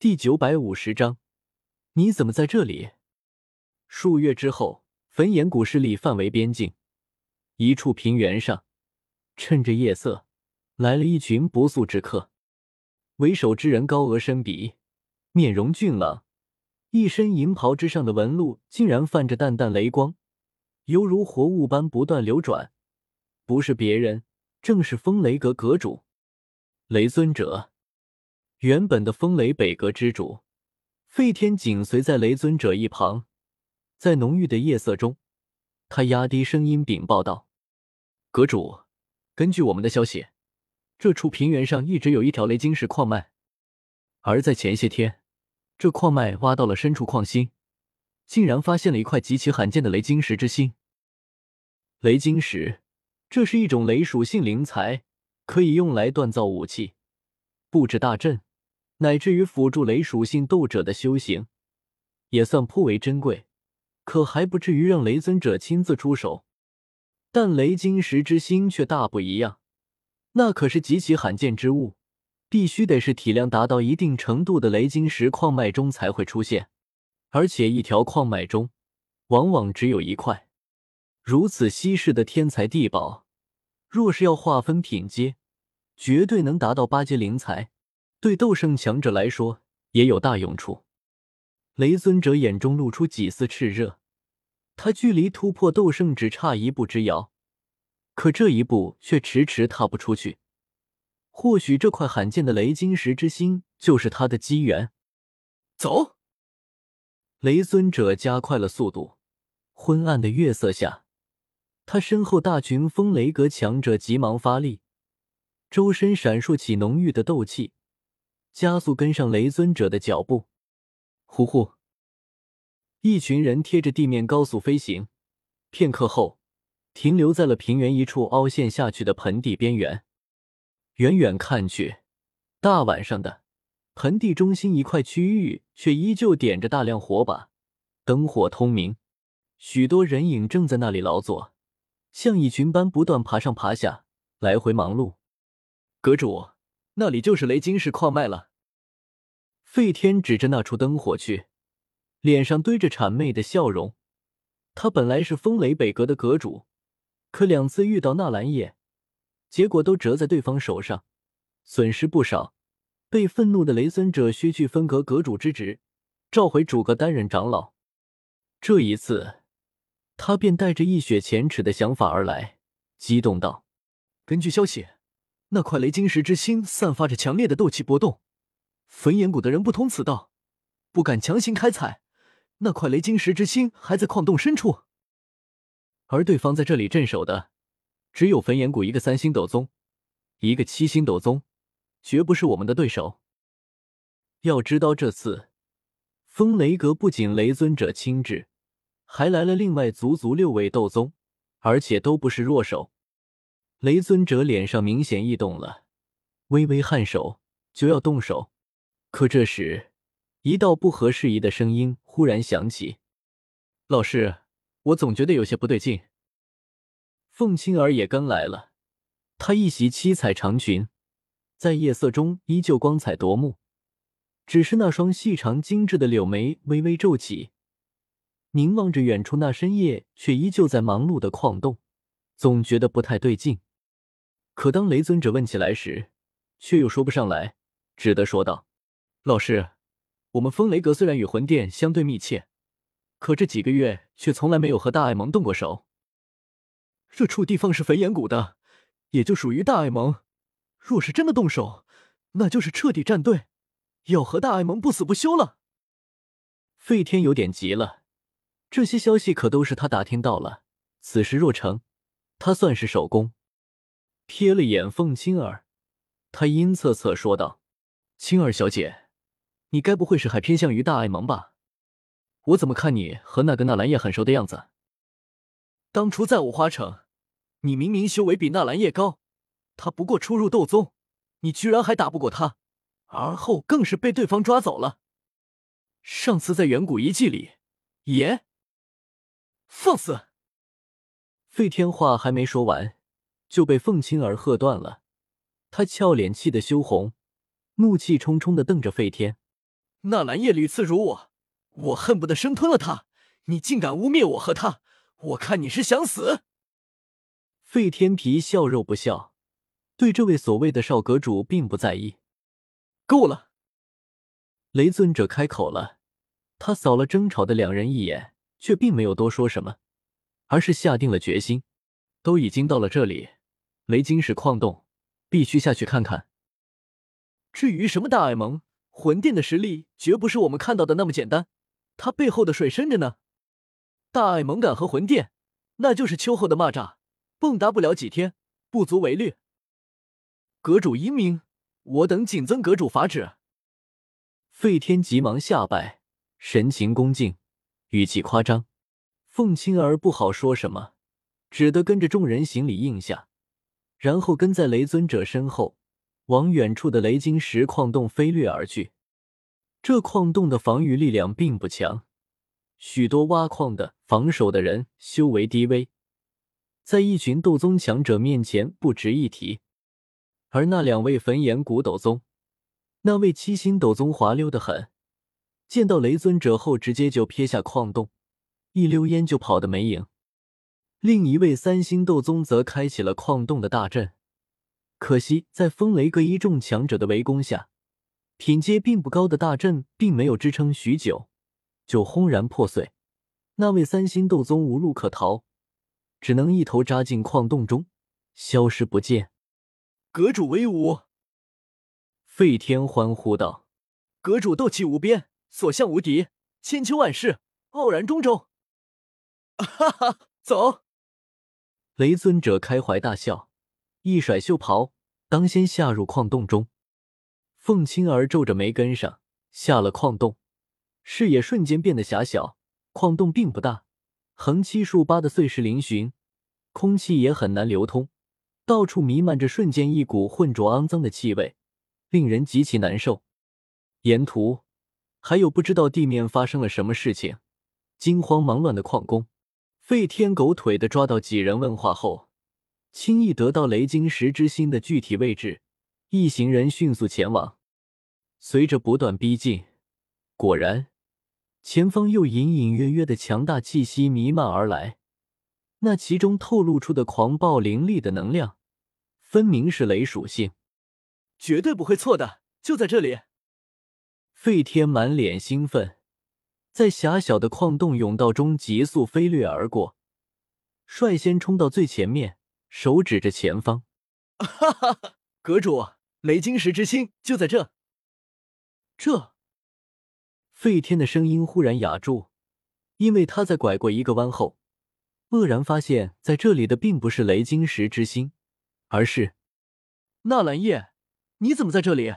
第九百五十章，你怎么在这里？数月之后，焚炎谷势力范围边境，一处平原上，趁着夜色，来了一群不速之客。为首之人高额深鼻，面容俊朗，一身银袍之上的纹路竟然泛着淡淡雷光，犹如活物般不断流转。不是别人，正是风雷阁阁主雷尊者。原本的风雷北阁之主费天紧随在雷尊者一旁，在浓郁的夜色中，他压低声音禀报道：“阁主，根据我们的消息，这处平原上一直有一条雷晶石矿脉，而在前些天，这矿脉挖到了深处矿心，竟然发现了一块极其罕见的雷晶石之心。雷晶石，这是一种雷属性灵材，可以用来锻造武器、布置大阵。”乃至于辅助雷属性斗者的修行，也算颇为珍贵，可还不至于让雷尊者亲自出手。但雷晶石之心却大不一样，那可是极其罕见之物，必须得是体量达到一定程度的雷晶石矿脉中才会出现，而且一条矿脉中往往只有一块。如此稀世的天才地宝，若是要划分品阶，绝对能达到八阶灵才。对斗圣强者来说也有大用处。雷尊者眼中露出几丝炽热，他距离突破斗圣只差一步之遥，可这一步却迟迟踏不出去。或许这块罕见的雷晶石之心就是他的机缘。走！雷尊者加快了速度。昏暗的月色下，他身后大群风雷阁强者急忙发力，周身闪烁起浓郁的斗气。加速跟上雷尊者的脚步，呼呼！一群人贴着地面高速飞行，片刻后停留在了平原一处凹陷下去的盆地边缘。远远看去，大晚上的，盆地中心一块区域却依旧点着大量火把，灯火通明，许多人影正在那里劳作，像蚁群般不断爬上爬下，来回忙碌。阁主。那里就是雷晶石矿脉了。费天指着那处灯火去，脸上堆着谄媚的笑容。他本来是风雷北阁的阁主，可两次遇到纳兰叶，结果都折在对方手上，损失不少，被愤怒的雷尊者削去分阁阁主之职，召回主阁担任长老。这一次，他便带着一雪前耻的想法而来，激动道：“根据消息。”那块雷晶石之心散发着强烈的斗气波动，焚炎谷的人不通此道，不敢强行开采。那块雷晶石之心还在矿洞深处，而对方在这里镇守的只有焚炎谷一个三星斗宗，一个七星斗宗，绝不是我们的对手。要知道，这次风雷阁不仅雷尊者亲至，还来了另外足足六位斗宗，而且都不是弱手。雷尊者脸上明显异动了，微微颔首，就要动手。可这时，一道不合时宜的声音忽然响起：“老师，我总觉得有些不对劲。”凤青儿也跟来了，她一袭七彩长裙，在夜色中依旧光彩夺目，只是那双细长精致的柳眉微微皱起，凝望着远处那深夜却依旧在忙碌的矿洞，总觉得不太对劲。可当雷尊者问起来时，却又说不上来，只得说道：“老师，我们风雷阁虽然与魂殿相对密切，可这几个月却从来没有和大爱盟动过手。这处地方是焚炎谷的，也就属于大爱盟。若是真的动手，那就是彻底站队，要和大爱盟不死不休了。”费天有点急了，这些消息可都是他打听到了。此事若成，他算是首功。瞥了眼凤青儿，他阴恻恻说道：“青儿小姐，你该不会是还偏向于大爱盟吧？我怎么看你和那个纳兰叶很熟的样子？当初在五花城，你明明修为比纳兰叶高，他不过初入斗宗，你居然还打不过他，而后更是被对方抓走了。上次在远古遗迹里，也放肆！”费天话还没说完。就被凤青儿喝断了，他俏脸气得羞红，怒气冲冲的瞪着费天。纳兰叶屡次辱我，我恨不得生吞了他。你竟敢污蔑我和他，我看你是想死！费天皮笑肉不笑，对这位所谓的少阁主并不在意。够了！雷尊者开口了，他扫了争吵的两人一眼，却并没有多说什么，而是下定了决心。都已经到了这里，雷晶石矿洞，必须下去看看。至于什么大爱盟魂殿的实力，绝不是我们看到的那么简单，它背后的水深着呢。大爱盟敢和魂殿，那就是秋后的蚂蚱，蹦跶不了几天，不足为虑。阁主英明，我等谨遵阁主法旨。费天急忙下拜，神情恭敬，语气夸张。凤青儿不好说什么，只得跟着众人行礼应下，然后跟在雷尊者身后，往远处的雷晶石矿洞飞掠而去。这矿洞的防御力量并不强，许多挖矿的、防守的人修为低微，在一群斗宗强者面前不值一提。而那两位焚炎古斗宗。那位七星斗宗滑溜的很，见到雷尊者后，直接就撇下矿洞，一溜烟就跑得没影。另一位三星斗宗则开启了矿洞的大阵，可惜在风雷阁一众强者的围攻下，品阶并不高的大阵并没有支撑许久，就轰然破碎。那位三星斗宗无路可逃，只能一头扎进矿洞中，消失不见。阁主威武！费天欢呼道：“阁主斗气无边，所向无敌，千秋万世，傲然中州。”哈哈，走！雷尊者开怀大笑，一甩袖袍，当先下入矿洞中。凤青儿皱着眉跟上，下了矿洞，视野瞬间变得狭小。矿洞并不大，横七竖八的碎石嶙峋，空气也很难流通，到处弥漫着瞬间一股浑浊肮脏的气味。令人极其难受。沿途还有不知道地面发生了什么事情、惊慌忙乱的矿工。费天狗腿的抓到几人问话后，轻易得到雷晶石之心的具体位置，一行人迅速前往。随着不断逼近，果然前方又隐隐约约的强大气息弥漫而来，那其中透露出的狂暴凌厉的能量，分明是雷属性。绝对不会错的，就在这里。费天满脸兴奋，在狭小的矿洞甬道中急速飞掠而过，率先冲到最前面，手指着前方：“哈哈哈，阁主，雷晶石之心就在这。”这，费天的声音忽然哑住，因为他在拐过一个弯后，愕然发现，在这里的并不是雷晶石之心，而是纳兰叶。你怎么在这里？